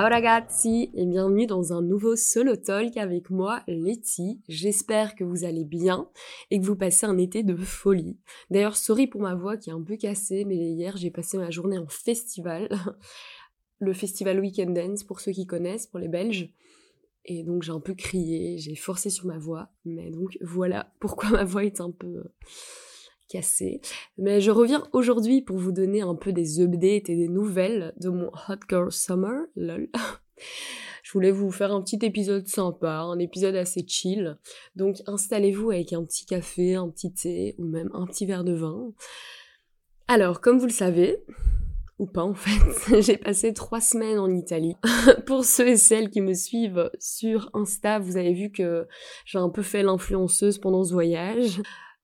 Ciao ragazzi et bienvenue dans un nouveau solo talk avec moi, Letty. J'espère que vous allez bien et que vous passez un été de folie. D'ailleurs, sorry pour ma voix qui est un peu cassée, mais hier j'ai passé ma journée en festival. Le festival Weekend Dance pour ceux qui connaissent, pour les Belges. Et donc j'ai un peu crié, j'ai forcé sur ma voix. Mais donc voilà pourquoi ma voix est un peu cassée. Mais je reviens aujourd'hui pour vous donner un peu des updates et des nouvelles de mon Hot Girl Summer, lol. Je voulais vous faire un petit épisode sympa, un épisode assez chill. Donc installez-vous avec un petit café, un petit thé ou même un petit verre de vin. Alors, comme vous le savez, ou pas en fait, j'ai passé trois semaines en Italie. Pour ceux et celles qui me suivent sur Insta, vous avez vu que j'ai un peu fait l'influenceuse pendant ce voyage.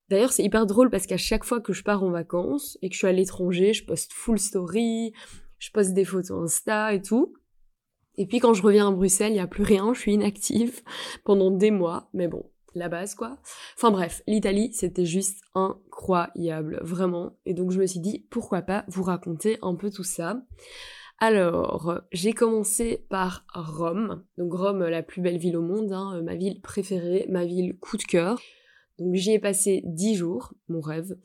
D'ailleurs, c'est hyper drôle parce qu'à chaque fois que je pars en vacances et que je suis à l'étranger, je poste full story, je poste des photos Insta et tout. Et puis quand je reviens à Bruxelles, il n'y a plus rien, je suis inactive pendant des mois, mais bon, la base quoi. Enfin bref, l'Italie, c'était juste incroyable, vraiment. Et donc je me suis dit, pourquoi pas vous raconter un peu tout ça. Alors, j'ai commencé par Rome. Donc Rome, la plus belle ville au monde, hein, ma ville préférée, ma ville coup de cœur. Donc j'y ai passé dix jours, mon rêve.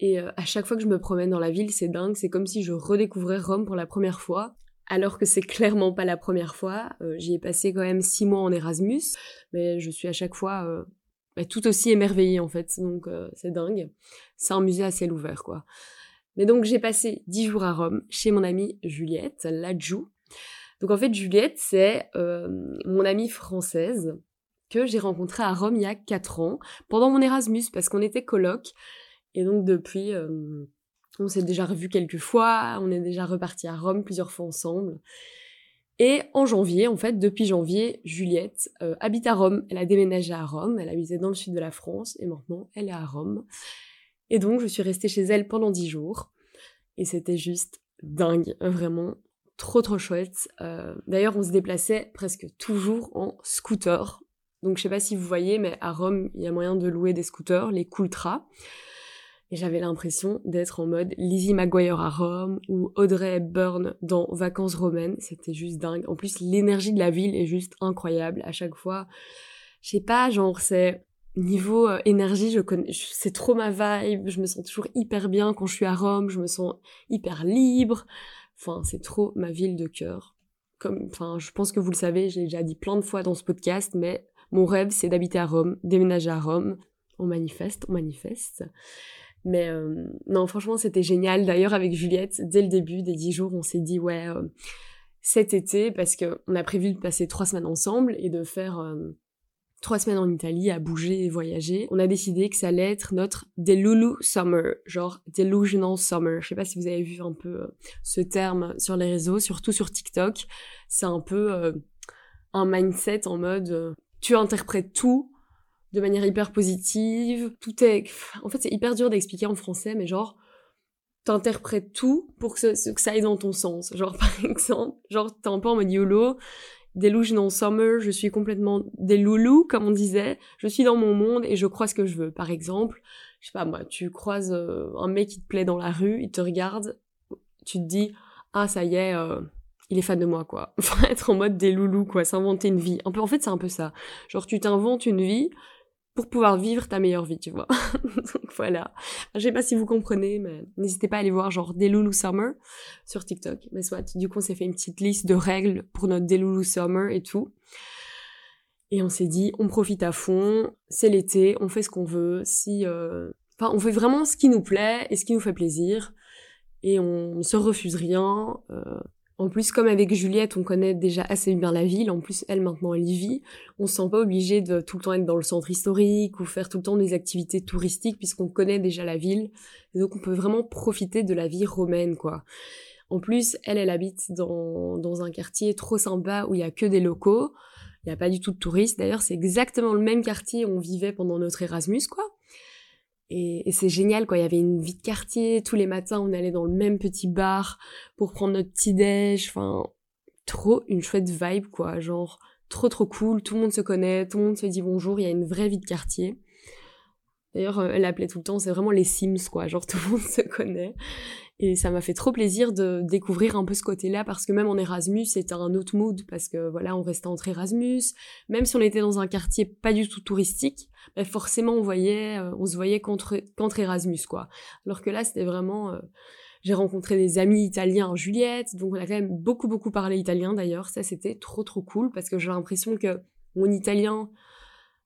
Et euh, à chaque fois que je me promène dans la ville, c'est dingue, c'est comme si je redécouvrais Rome pour la première fois. Alors que c'est clairement pas la première fois. Euh, j'y ai passé quand même six mois en Erasmus, mais je suis à chaque fois euh, bah, tout aussi émerveillée en fait. Donc c'est dingue. C'est un musée à ciel ouvert quoi. Mais donc j'ai passé dix jours à Rome chez mon amie Juliette, Ladjou. Donc en fait Juliette c'est mon amie française j'ai rencontré à Rome il y a 4 ans, pendant mon Erasmus, parce qu'on était coloc. Et donc depuis, euh, on s'est déjà revu quelques fois, on est déjà reparti à Rome plusieurs fois ensemble. Et en janvier, en fait, depuis janvier, Juliette euh, habite à Rome. Elle a déménagé à Rome, elle habitait dans le sud de la France, et maintenant elle est à Rome. Et donc je suis restée chez elle pendant 10 jours. Et c'était juste dingue, vraiment trop trop chouette. Euh, d'ailleurs, on se déplaçait presque toujours en scooter. Donc je sais pas si vous voyez, mais à Rome, il y a moyen de louer des scooters, les Coultra. Et j'avais l'impression d'être en mode Lizzie McGuire à Rome ou Audrey Hepburn dans Vacances romaines. C'était juste dingue. En plus, l'énergie de la ville est juste incroyable. À chaque fois, je sais pas, genre c'est niveau euh, énergie, je connais, c'est trop ma vibe. Je me sens toujours hyper bien quand je suis à Rome. Je me sens hyper libre. Enfin, c'est trop ma ville de cœur. Comme, enfin, je pense que vous le savez, j'ai déjà dit plein de fois dans ce podcast, mais mon rêve, c'est d'habiter à Rome, déménager à Rome. On manifeste, on manifeste. Mais euh, non, franchement, c'était génial. D'ailleurs, avec Juliette, dès le début des dix jours, on s'est dit, ouais, euh, cet été, parce qu'on a prévu de passer trois semaines ensemble et de faire euh, trois semaines en Italie à bouger et voyager, on a décidé que ça allait être notre Delulu Summer, genre Delusional Summer. Je sais pas si vous avez vu un peu ce terme sur les réseaux, surtout sur TikTok. C'est un peu un mindset en mode tu interprètes tout de manière hyper positive. Tout est, en fait, c'est hyper dur d'expliquer en français, mais genre, t'interprètes tout pour que, ça aille dans ton sens. Genre, par exemple, genre, t'es un peu en mode YOLO, delusional summer, je suis complètement des loulous, comme on disait, je suis dans mon monde et je crois ce que je veux. Par exemple, je sais pas moi, tu croises euh, un mec qui te plaît dans la rue, il te regarde, tu te dis, ah ça y est, euh, il est fan de moi, quoi. Enfin, être en mode des loulous, quoi, s'inventer une vie. En fait, c'est un peu ça. Genre, tu t'inventes une vie pour pouvoir vivre ta meilleure vie, tu vois. Donc voilà. Je sais pas si vous comprenez, mais n'hésitez pas à aller voir genre Delulu Summer sur TikTok. Mais soit, du coup, on s'est fait une petite liste de règles pour notre Delulu Summer et tout. Et on s'est dit, on profite à fond, c'est l'été, on fait ce qu'on veut. Si, euh... enfin, on fait vraiment ce qui nous plaît et ce qui nous fait plaisir. Et on, on se refuse rien. Euh... En plus, comme avec Juliette, on connaît déjà assez bien la ville, en plus, elle, maintenant, elle y vit, on se sent pas obligé de tout le temps être dans le centre historique ou faire tout le temps des activités touristiques puisqu'on connaît déjà la ville. Donc, on peut vraiment profiter de la vie romaine, quoi. En plus, elle, elle habite dans, dans un quartier trop sympa où il y a que des locaux. Il n'y a pas du tout de touristes. D'ailleurs, c'est exactement le même quartier où on vivait pendant notre Erasmus, quoi. Et, c'est génial, quoi. Il y avait une vie de quartier. Tous les matins, on allait dans le même petit bar pour prendre notre petit déj. Enfin, trop une chouette vibe, quoi. Genre, trop trop cool. Tout le monde se connaît. Tout le monde se dit bonjour. Il y a une vraie vie de quartier. D'ailleurs, euh, elle appelait tout le temps, c'est vraiment les Sims, quoi. Genre, tout le monde se connaît. Et ça m'a fait trop plaisir de découvrir un peu ce côté-là parce que même en Erasmus, c'était un autre mood parce que voilà, on restait entre Erasmus. Même si on était dans un quartier pas du tout touristique, ben forcément on voyait, euh, on se voyait contre contre Erasmus quoi. Alors que là, c'était vraiment, euh, j'ai rencontré des amis italiens en Juliette, donc on a quand même beaucoup beaucoup parlé italien d'ailleurs. Ça c'était trop trop cool parce que j'ai l'impression que mon italien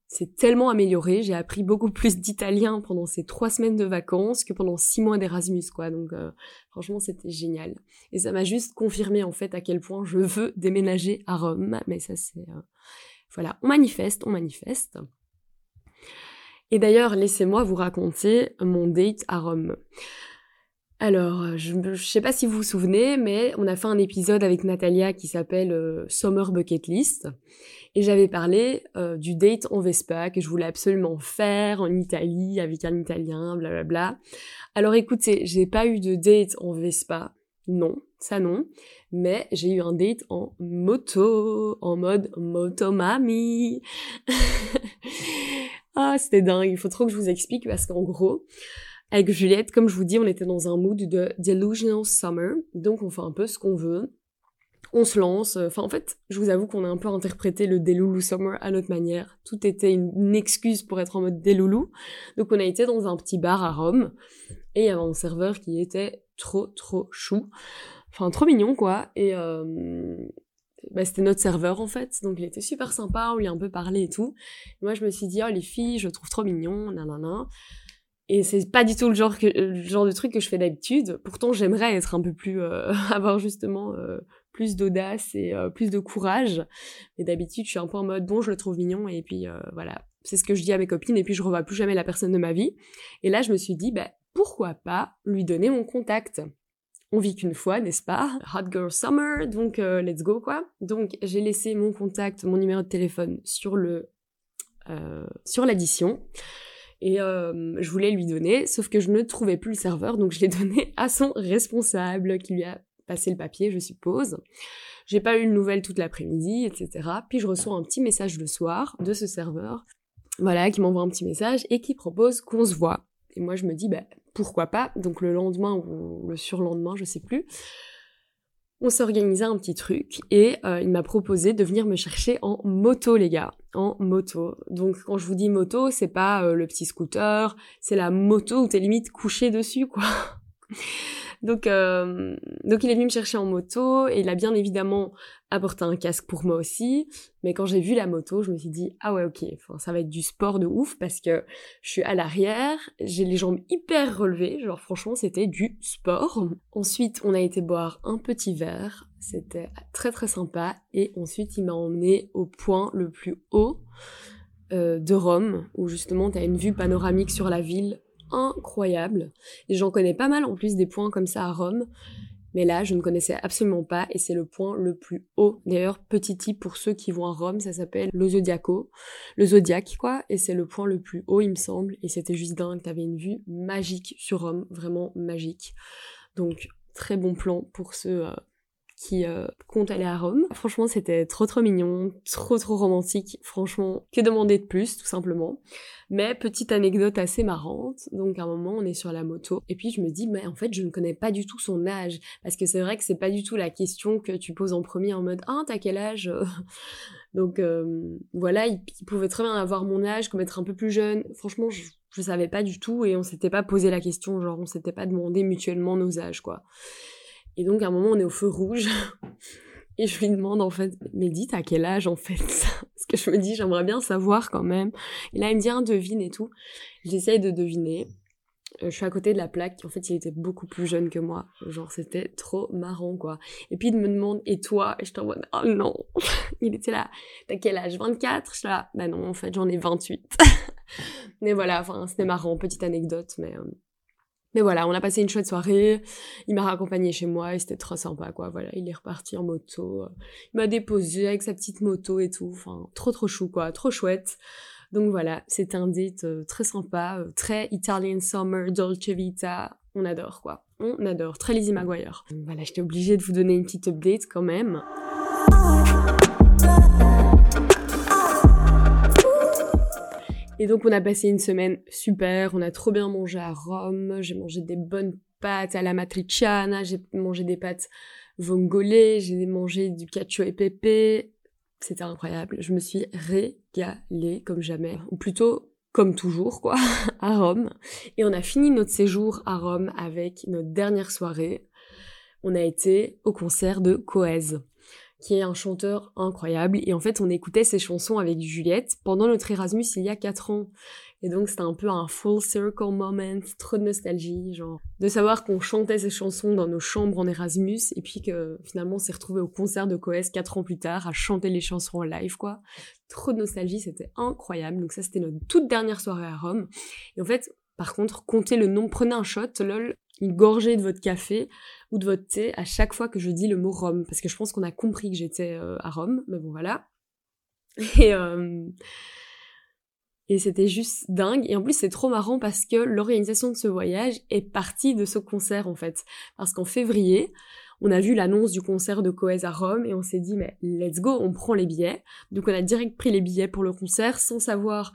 c'est tellement amélioré. J'ai appris beaucoup plus d'italien pendant ces trois semaines de vacances que pendant six mois d'Erasmus, quoi. Donc, euh, franchement, c'était génial. Et ça m'a juste confirmé, en fait, à quel point je veux déménager à Rome. Mais ça, c'est... Euh, voilà, on manifeste, on manifeste. Et d'ailleurs, laissez-moi vous raconter mon date à Rome. Alors, je ne sais pas si vous vous souvenez, mais on a fait un épisode avec Natalia qui s'appelle euh, Summer Bucket List. Et j'avais parlé euh, du date en Vespa que je voulais absolument faire en Italie avec un Italien, blablabla. Bla bla. Alors écoutez, j'ai pas eu de date en Vespa, non, ça non. Mais j'ai eu un date en moto, en mode motomami. ah, c'était dingue, il faut trop que je vous explique parce qu'en gros, avec Juliette, comme je vous dis, on était dans un mood de delusional summer, donc on fait un peu ce qu'on veut. On se lance. Enfin, en fait, je vous avoue qu'on a un peu interprété le Delulu Summer à notre manière. Tout était une, excuse pour être en mode Delulu. Donc, on a été dans un petit bar à Rome. Et il y avait un serveur qui était trop, trop chou. Enfin, trop mignon, quoi. Et euh, bah, c'était notre serveur, en fait. Donc, il était super sympa. On lui a un peu parlé et tout. moi, je me suis dit, oh, les filles, je trouve trop mignon, nanana. Et c'est pas du tout le genre, le genre de truc que je fais d'habitude. Pourtant, j'aimerais être un peu plus, euh, avoir justement euh, plus d'audace et euh, plus de courage. Mais d'habitude, je suis un peu en mode bon, je le trouve mignon et puis voilà, c'est ce que je dis à mes copines et puis je revois plus jamais la personne de ma vie. Et là, je me suis dit, bah pourquoi pas lui donner mon contact? On vit qu'une fois, n'est-ce pas? Hot Girl Summer, donc let's go quoi. Donc j'ai laissé mon contact, mon numéro de téléphone sur le sur l'addition et euh, je voulais lui donner, sauf que je ne trouvais plus le serveur, donc je l'ai donné à son responsable qui lui a passé le papier, je suppose. J'ai pas eu de nouvelles toute l'après-midi, etc. Puis je reçois un petit message le soir de ce serveur, voilà, qui m'envoie un petit message et qui propose qu'on se voit. Et moi je me dis, bah, pourquoi pas? Donc le lendemain ou le surlendemain, je sais plus, on s'est organisé un petit truc et euh, il m'a proposé de venir me chercher en moto les gars, en moto. Donc quand je vous dis moto, c'est pas euh, le petit scooter, c'est la moto où t'es limite couché dessus quoi. Donc, euh, donc il est venu me chercher en moto et il a bien évidemment apporté un casque pour moi aussi. Mais quand j'ai vu la moto, je me suis dit ah ouais ok, ça va être du sport de ouf parce que je suis à l'arrière, j'ai les jambes hyper relevées, genre franchement c'était du sport. Ensuite on a été boire un petit verre, c'était très très sympa et ensuite il m'a emmené au point le plus haut euh, de Rome où justement t'as une vue panoramique sur la ville incroyable. Et j'en connais pas mal en plus des points comme ça à Rome. Mais là, je ne connaissais absolument pas et c'est le point le plus haut. D'ailleurs, petit tip pour ceux qui vont à Rome, ça s'appelle le Zodiaco. Le Zodiac, quoi. Et c'est le point le plus haut, il me semble. Et c'était juste dingue. T'avais une vue magique sur Rome. Vraiment magique. Donc, très bon plan pour ceux euh, qui euh, compte aller à Rome. Franchement, c'était trop trop mignon, trop trop romantique. Franchement, que demander de plus, tout simplement. Mais petite anecdote assez marrante. Donc à un moment, on est sur la moto et puis je me dis, mais en fait, je ne connais pas du tout son âge parce que c'est vrai que c'est pas du tout la question que tu poses en premier en mode, ah, t'as quel âge? Donc euh, voilà, il, pouvait très bien avoir mon âge, comme être un peu plus jeune. Franchement, je, je savais pas du tout et on s'était pas posé la question, genre on s'était pas demandé mutuellement nos âges, quoi. Et donc, à un moment, on est au feu rouge. Et je lui demande, en fait, mais dites à quel âge, en fait Parce que je me dis, j'aimerais bien savoir quand même. Et là, il me dit, devine et tout. J'essaye de deviner. Euh, je suis à côté de la plaque. En fait, il était beaucoup plus jeune que moi. Genre, c'était trop marrant, quoi. Et puis, il me demande, et toi Et je t'envoie, oh non Il était là, t'as quel âge? 24 Je suis là, bah non, en fait, j'en ai 28. mais voilà, enfin, c'était marrant, petite anecdote, mais... Euh, mais voilà, on a passé une chouette soirée. Il m'a raccompagné chez moi et c'était trop sympa, quoi. Voilà, il est reparti en moto. Il m'a déposé avec sa petite moto et tout. Enfin, trop trop chou, quoi. Trop chouette. Donc voilà, c'était un date euh, très sympa, euh, très Italian Summer, Dolce Vita. On adore, quoi. On adore. Très Lizzie McGuire. Voilà, j'étais obligée de vous donner une petite update quand même. Et donc on a passé une semaine super, on a trop bien mangé à Rome, j'ai mangé des bonnes pâtes à la matriciana, j'ai mangé des pâtes vongolais, j'ai mangé du cacio et pépé. C'était incroyable. Je me suis régalée comme jamais. Ou plutôt comme toujours, quoi, à Rome. Et on a fini notre séjour à Rome avec notre dernière soirée. On a été au concert de Coez qui est un chanteur incroyable. Et en fait, on écoutait ses chansons avec Juliette pendant notre Erasmus il y a 4 ans. Et donc, c'était un peu un full circle moment, trop de nostalgie, genre, de savoir qu'on chantait ces chansons dans nos chambres en Erasmus, et puis que finalement, on s'est retrouvé au concert de Coes 4 ans plus tard à chanter les chansons en live, quoi. Trop de nostalgie, c'était incroyable. Donc ça, c'était notre toute dernière soirée à Rome. Et en fait, par contre, comptez le nom, prenez un shot, lol, une gorgée de votre café ou de votre thé à chaque fois que je dis le mot Rome, parce que je pense qu'on a compris que j'étais euh, à Rome, mais bon voilà. Et, euh, et c'était juste dingue. Et en plus, c'est trop marrant parce que l'organisation de ce voyage est partie de ce concert en fait. Parce qu'en février, on a vu l'annonce du concert de Coez à Rome et on s'est dit, mais let's go, on prend les billets. Donc on a direct pris les billets pour le concert sans savoir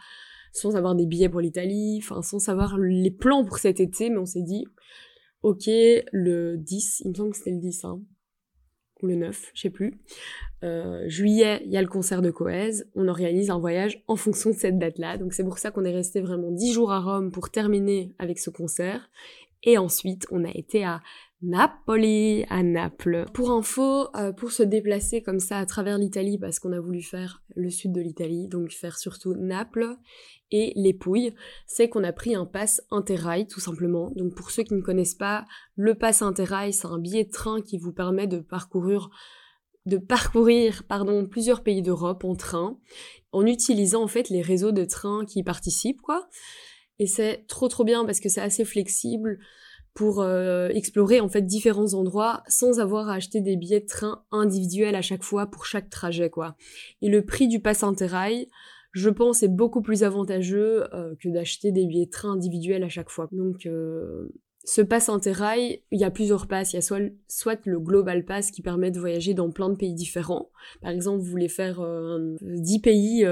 sans avoir des billets pour l'Italie, enfin sans savoir les plans pour cet été, mais on s'est dit, ok, le 10, il me semble que c'était le 10, hein, ou le 9, je sais plus. Euh, juillet, il y a le concert de Coez, on organise un voyage en fonction de cette date-là, donc c'est pour ça qu'on est resté vraiment 10 jours à Rome pour terminer avec ce concert. Et ensuite, on a été à Napoli, à Naples. Pour info, euh, pour se déplacer comme ça à travers l'Italie, parce qu'on a voulu faire le sud de l'Italie, donc faire surtout Naples et les Pouilles, c'est qu'on a pris un pass Interrail tout simplement. Donc pour ceux qui ne connaissent pas, le pass Interrail, c'est un billet de train qui vous permet de parcourir de parcourir pardon, plusieurs pays d'Europe en train en utilisant en fait les réseaux de trains qui y participent quoi. Et c'est trop trop bien parce que c'est assez flexible pour euh, explorer en fait différents endroits sans avoir à acheter des billets de train individuels à chaque fois pour chaque trajet quoi. Et le prix du pass Interrail, je pense, est beaucoup plus avantageux euh, que d'acheter des billets de train individuels à chaque fois. Donc euh, ce pass Interrail, il y a plusieurs passes. Il y a soit, soit le Global Pass qui permet de voyager dans plein de pays différents. Par exemple, vous voulez faire 10 pays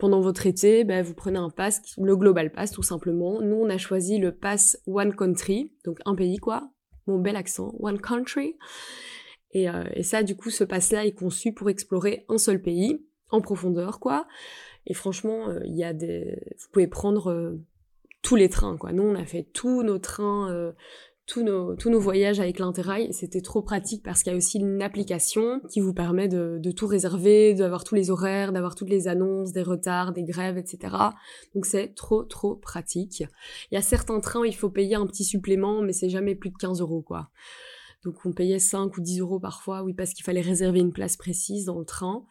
pendant votre été, ben, vous prenez un pass, le Global Pass tout simplement. Nous, on a choisi le pass One Country, donc un pays quoi. Mon bel accent, One Country. Et, euh, et ça, du coup, ce pass-là est conçu pour explorer un seul pays en profondeur, quoi. Et franchement, euh, il y a des, vous pouvez prendre euh, tous les trains, quoi. Nous, on a fait tous nos trains tous nos, tous nos voyages avec l'Interrail. C'était trop pratique parce qu'il y a aussi une application qui vous permet de, de tout réserver, d'avoir tous les horaires, d'avoir toutes les annonces, des retards, des grèves, etc. Donc c'est trop, trop pratique. Il y a certains trains où il faut payer un petit supplément, mais c'est jamais plus de 15 euros, quoi. Donc on payait 5 ou 10 euros parfois, oui, parce qu'il fallait réserver une place précise dans le train.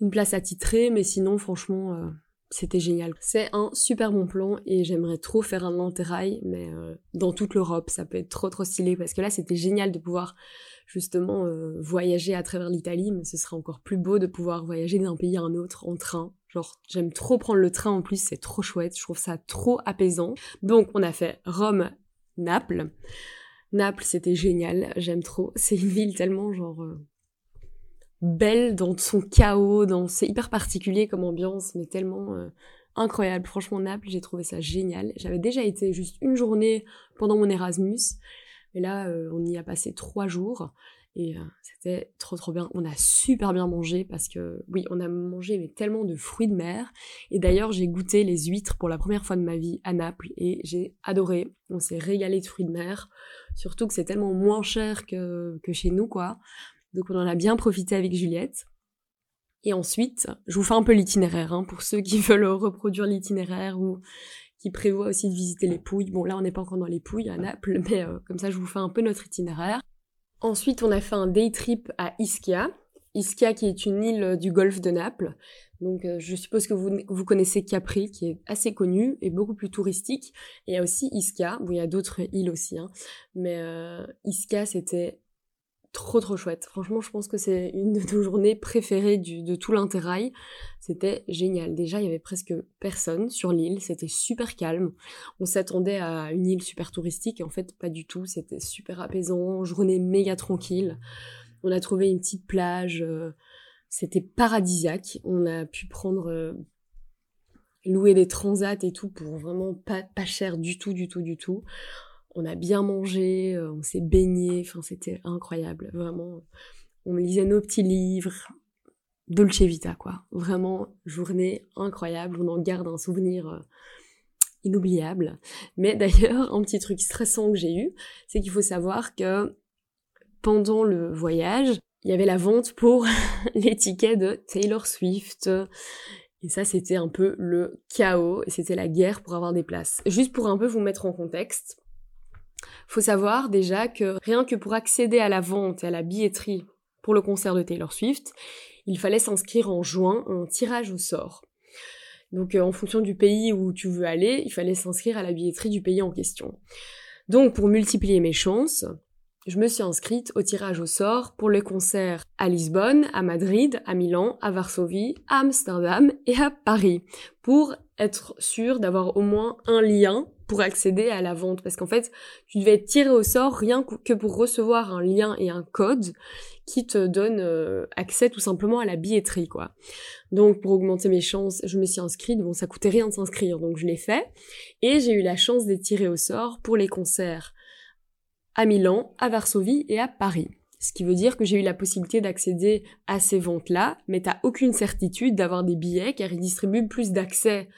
Une place attitrée, mais sinon, franchement, euh, c'était génial. C'est un super bon plan et j'aimerais trop faire un interrail, mais euh, dans toute l'Europe, ça peut être trop trop stylé parce que là c'était génial de pouvoir justement euh, voyager à travers l'Italie, mais ce serait encore plus beau de pouvoir voyager d'un pays à un autre en train. Genre j'aime trop prendre le train en plus, c'est trop chouette, je trouve ça trop apaisant. Donc on a fait Rome, Naples. Naples c'était génial, j'aime trop. C'est une ville tellement genre euh, belle dans son chaos, dans c'est hyper particulier comme ambiance, mais tellement euh, incroyable. Franchement, Naples, j'ai trouvé ça génial. J'avais déjà été juste une journée pendant mon Erasmus, mais là, euh, on y a passé trois jours. Et euh, c'était trop trop bien. On a super bien mangé parce que oui, on a mangé mais tellement de fruits de mer. Et d'ailleurs, j'ai goûté les huîtres pour la première fois de ma vie à Naples et j'ai adoré. On s'est régalé de fruits de mer. Surtout que c'est tellement moins cher que, que chez nous, quoi. Donc on en a bien profité avec Juliette. Et ensuite, je vous fais un peu l'itinéraire, hein, pour ceux qui veulent reproduire l'itinéraire ou qui prévoient aussi de visiter les Pouilles. Bon, là, on n'est pas encore dans les Pouilles, à Naples, mais euh, comme ça, je vous fais un peu notre itinéraire. Ensuite, on a fait un day trip à Ischia. Ischia, qui est une île du golfe de Naples. Donc, euh, je suppose que vous, vous connaissez Capri, qui est assez connu et beaucoup plus touristique. Et il y a aussi Ischia. Bon, il y a d'autres îles aussi, hein. mais euh, Ischia, c'était trop trop chouette. Franchement, je pense que c'est une de nos journées préférées de tout l'interrail. C'était génial. Déjà, il y avait presque personne sur l'île. C'était super calme. On s'attendait à une île super touristique et en fait, pas du tout. C'était super apaisant. Journée méga tranquille. On a trouvé une petite plage. Euh, c'était paradisiaque. On a pu prendre euh, louer des transats et tout pour vraiment pas, pas cher du tout, du tout, du tout. On a bien mangé, euh, on s'est baigné, enfin c'était incroyable, vraiment. On lisait nos petits livres, Dolce Vita quoi. Vraiment journée incroyable, on en garde un souvenir euh, inoubliable. Mais d'ailleurs, un petit truc stressant que j'ai eu, c'est qu'il faut savoir que pendant le voyage, il y avait la vente pour les tickets de Taylor Swift. Et ça, c'était un peu le chaos, c'était la guerre pour avoir des places. Juste pour un peu vous mettre en contexte, faut savoir déjà que rien que pour accéder à la vente et à la billetterie pour le concert de Taylor Swift, il fallait s'inscrire en juin un tirage au sort. Donc euh, en fonction du pays où tu veux aller, il fallait s'inscrire à la billetterie du pays en question. Donc pour multiplier mes chances, je me suis inscrite au tirage au sort pour le concert à Lisbonne, à Madrid, à Milan, à Varsovie, à Amsterdam et à Paris, pour être sûr d'avoir au moins un lien pour accéder à la vente. Parce qu'en fait, tu devais être tiré au sort rien que pour recevoir un lien et un code qui te donne euh, accès tout simplement à la billetterie, quoi. Donc, pour augmenter mes chances, je me suis inscrite. Bon, ça coûtait rien de s'inscrire, donc je l'ai fait. Et j'ai eu la chance d'être tirée au sort pour les concerts à Milan, à Varsovie et à Paris. Ce qui veut dire que j'ai eu la possibilité d'accéder à ces ventes-là, mais t'as aucune certitude d'avoir des billets car ils distribuent plus d'accès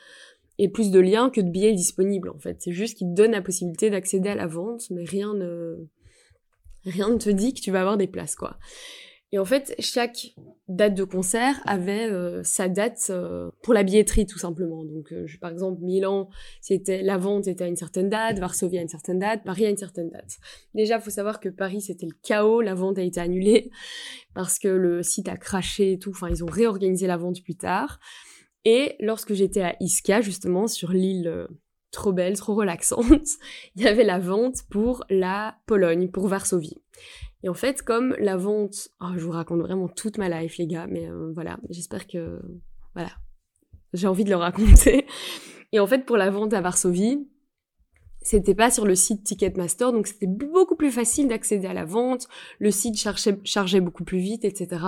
et plus de liens que de billets disponibles en fait. C'est juste qu'ils te donnent la possibilité d'accéder à la vente, mais rien ne rien ne te dit que tu vas avoir des places quoi. Et en fait, chaque date de concert avait euh, sa date euh, pour la billetterie tout simplement. Donc euh, par exemple Milan, c'était la vente était à une certaine date, Varsovie à une certaine date, Paris à une certaine date. Déjà, faut savoir que Paris c'était le chaos, la vente a été annulée parce que le site a craché et tout. Enfin, ils ont réorganisé la vente plus tard. Et lorsque j'étais à Iska justement sur l'île trop belle, trop relaxante, il y avait la vente pour la Pologne, pour Varsovie. Et en fait, comme la vente, oh, je vous raconte vraiment toute ma life, les gars, mais euh, voilà, j'espère que, voilà, j'ai envie de le raconter. Et en fait, pour la vente à Varsovie, c'était pas sur le site Ticketmaster, donc c'était beaucoup plus facile d'accéder à la vente, le site chargeait beaucoup plus vite, etc.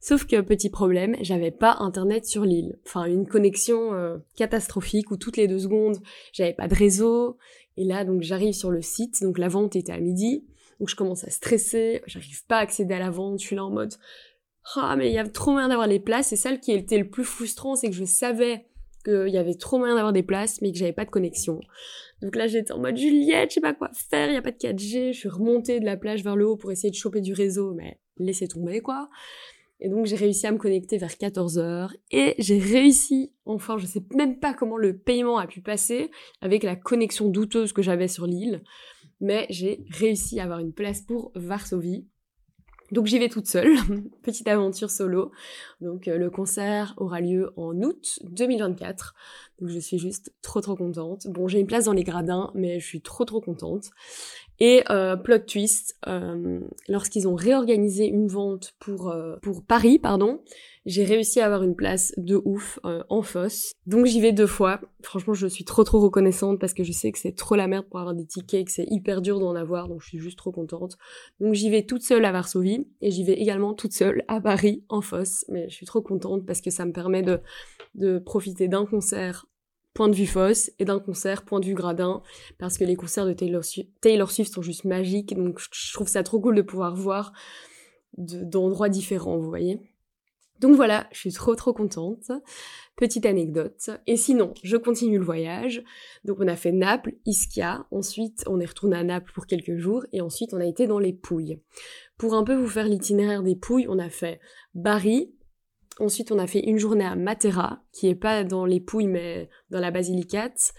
Sauf que petit problème, j'avais pas internet sur l'île. Enfin, une connexion euh, catastrophique où toutes les deux secondes, j'avais pas de réseau. Et là, donc j'arrive sur le site, donc la vente était à midi. Donc je commence à stresser, j'arrive pas à accéder à la vente, je suis là en mode ah mais il y a trop moyen d'avoir les places. Et celle qui était le plus frustrant, c'est que je savais qu'il y avait trop moyen d'avoir des places, mais que j'avais pas de connexion. Donc là j'étais en mode Juliette, je sais pas quoi faire, il y a pas de 4G. Je suis remontée de la plage vers le haut pour essayer de choper du réseau, mais laissez tomber quoi. Et donc j'ai réussi à me connecter vers 14h et j'ai réussi, enfin je sais même pas comment le paiement a pu passer avec la connexion douteuse que j'avais sur l'île mais j'ai réussi à avoir une place pour Varsovie. Donc j'y vais toute seule, petite aventure solo. Donc euh, le concert aura lieu en août 2024. Donc je suis juste trop trop contente. Bon, j'ai une place dans les gradins, mais je suis trop trop contente. Et euh, plot twist, euh, lorsqu'ils ont réorganisé une vente pour euh, pour Paris, pardon, j'ai réussi à avoir une place de ouf euh, en fosse. Donc j'y vais deux fois. Franchement, je suis trop trop reconnaissante parce que je sais que c'est trop la merde pour avoir des tickets, que c'est hyper dur d'en avoir, donc je suis juste trop contente. Donc j'y vais toute seule à Varsovie et j'y vais également toute seule à Paris en fosse. Mais je suis trop contente parce que ça me permet de de profiter d'un concert point de vue fosse et d'un concert point de vue gradin parce que les concerts de Taylor Swift, sont juste magiques donc je trouve ça trop cool de pouvoir voir d'endroits différents vous voyez. Donc voilà je suis trop trop contente. Petite anecdote. Et sinon je continue le voyage. Donc on a fait Naples Ischia. Ensuite on est retourné à Naples pour quelques jours et ensuite on a été dans les Pouilles. Pour un peu vous faire l'itinéraire des Pouilles on a fait Bari Ensuite, on a fait une journée à Matera, qui est pas dans les Pouilles, mais dans la Basilicate.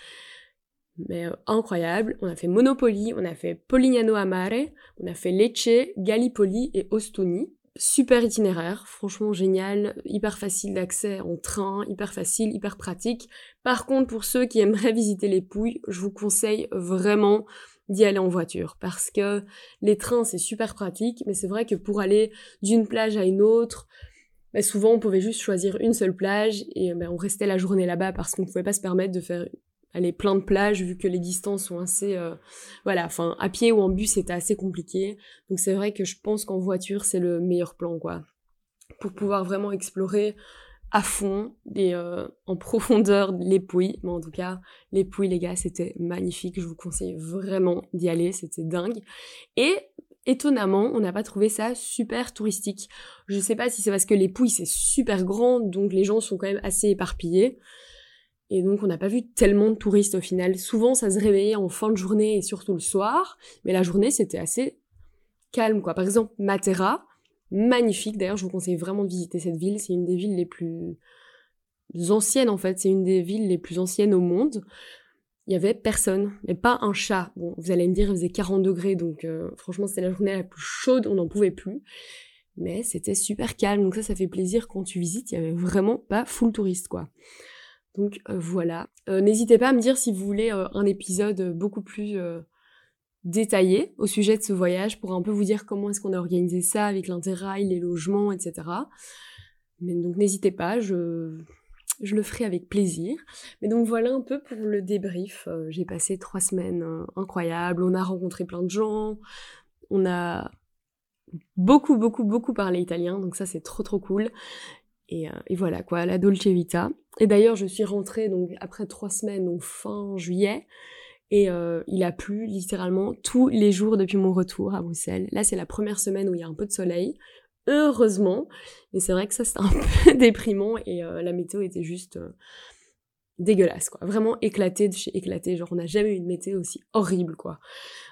Mais euh, incroyable. On a fait Monopoly, on a fait Polignano a Mare, on a fait Lecce, Gallipoli et Ostuni. Super itinéraire, franchement génial, hyper facile d'accès en train, hyper facile, hyper pratique. Par contre, pour ceux qui aimeraient visiter les Pouilles, je vous conseille vraiment d'y aller en voiture parce que les trains c'est super pratique, mais c'est vrai que pour aller d'une plage à une autre, bah, souvent on pouvait juste choisir une seule plage et bah, on restait la journée là-bas parce qu'on ne pouvait pas se permettre de faire aller plein de plages vu que les distances sont assez euh, voilà enfin à pied ou en bus c'était assez compliqué donc c'est vrai que je pense qu'en voiture c'est le meilleur plan quoi pour pouvoir vraiment explorer à fond et euh, en profondeur les Pouilles. Mais en tout cas, les Pouilles, les gars, c'était magnifique. Je vous conseille vraiment d'y aller. C'était dingue. Et étonnamment, on n'a pas trouvé ça super touristique. Je sais pas si c'est parce que les Pouilles, c'est super grand, donc les gens sont quand même assez éparpillés. Et donc on n'a pas vu tellement de touristes au final. Souvent ça se réveillait en fin de journée et surtout le soir, mais la journée c'était assez calme quoi. Par exemple Matera, magnifique. D'ailleurs je vous conseille vraiment de visiter cette ville. C'est une des villes les plus anciennes en fait. C'est une des villes les plus anciennes au monde. Il y avait personne, mais pas un chat. Bon, vous allez me dire, il faisait 40 degrés, donc euh, franchement c'était la journée la plus chaude, on n'en pouvait plus. Mais c'était super calme, donc ça, ça fait plaisir quand tu visites. Il y avait vraiment pas full touriste quoi. Donc euh, voilà. Euh, n'hésitez pas à me dire si vous voulez un épisode beaucoup plus détaillé au sujet de ce voyage pour un peu vous dire comment est-ce qu'on a organisé ça avec l'interrail, les logements, etc. Mais donc n'hésitez pas, je, je le ferai avec plaisir. Mais donc voilà un peu pour le débrief. J'ai passé trois semaines incroyables, on a rencontré plein de gens, on a beaucoup, beaucoup, beaucoup parlé italien, donc ça c'est trop, trop cool. Et, et, voilà quoi, la Dolce Vita. Et d'ailleurs, je suis rentrée donc après trois semaines, donc fin juillet, et euh, il a plu littéralement tous les jours depuis mon retour à Bruxelles. Là, c'est la première semaine où il y a un peu de soleil, heureusement. Mais c'est vrai que ça, c'est un peu déprimant et euh, la météo était juste euh, dégueulasse, quoi. Vraiment éclatée de chez éclatée. Genre, on n'a jamais eu une météo aussi horrible, quoi.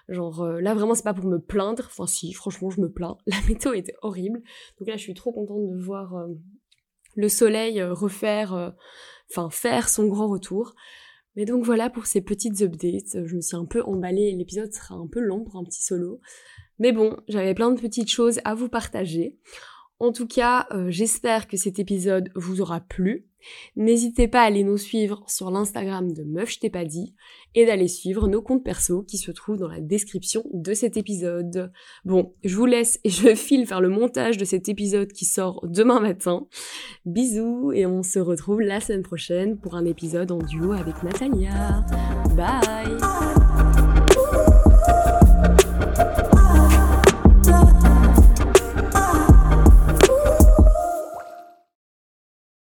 Genre, là, vraiment, c'est pas pour me plaindre. Enfin, si, franchement, je me plains. La météo était horrible. Donc là, je suis trop contente de voir le soleil euh, refaire, euh, enfin faire son grand retour. Mais donc voilà pour ces petites updates. Je me suis un peu emballée, l'épisode sera un peu long pour un petit solo. Mais bon, j'avais plein de petites choses à vous partager. En tout cas, euh, j'espère que cet épisode vous aura plu. N'hésitez pas à aller nous suivre sur l'Instagram de Meuf je t'ai pas dit et d'aller suivre nos comptes perso qui se trouvent dans la description de cet épisode. Bon, je vous laisse et je file faire le montage de cet épisode qui sort demain matin. Bisous et on se retrouve la semaine prochaine pour un épisode en duo avec Natalia. Bye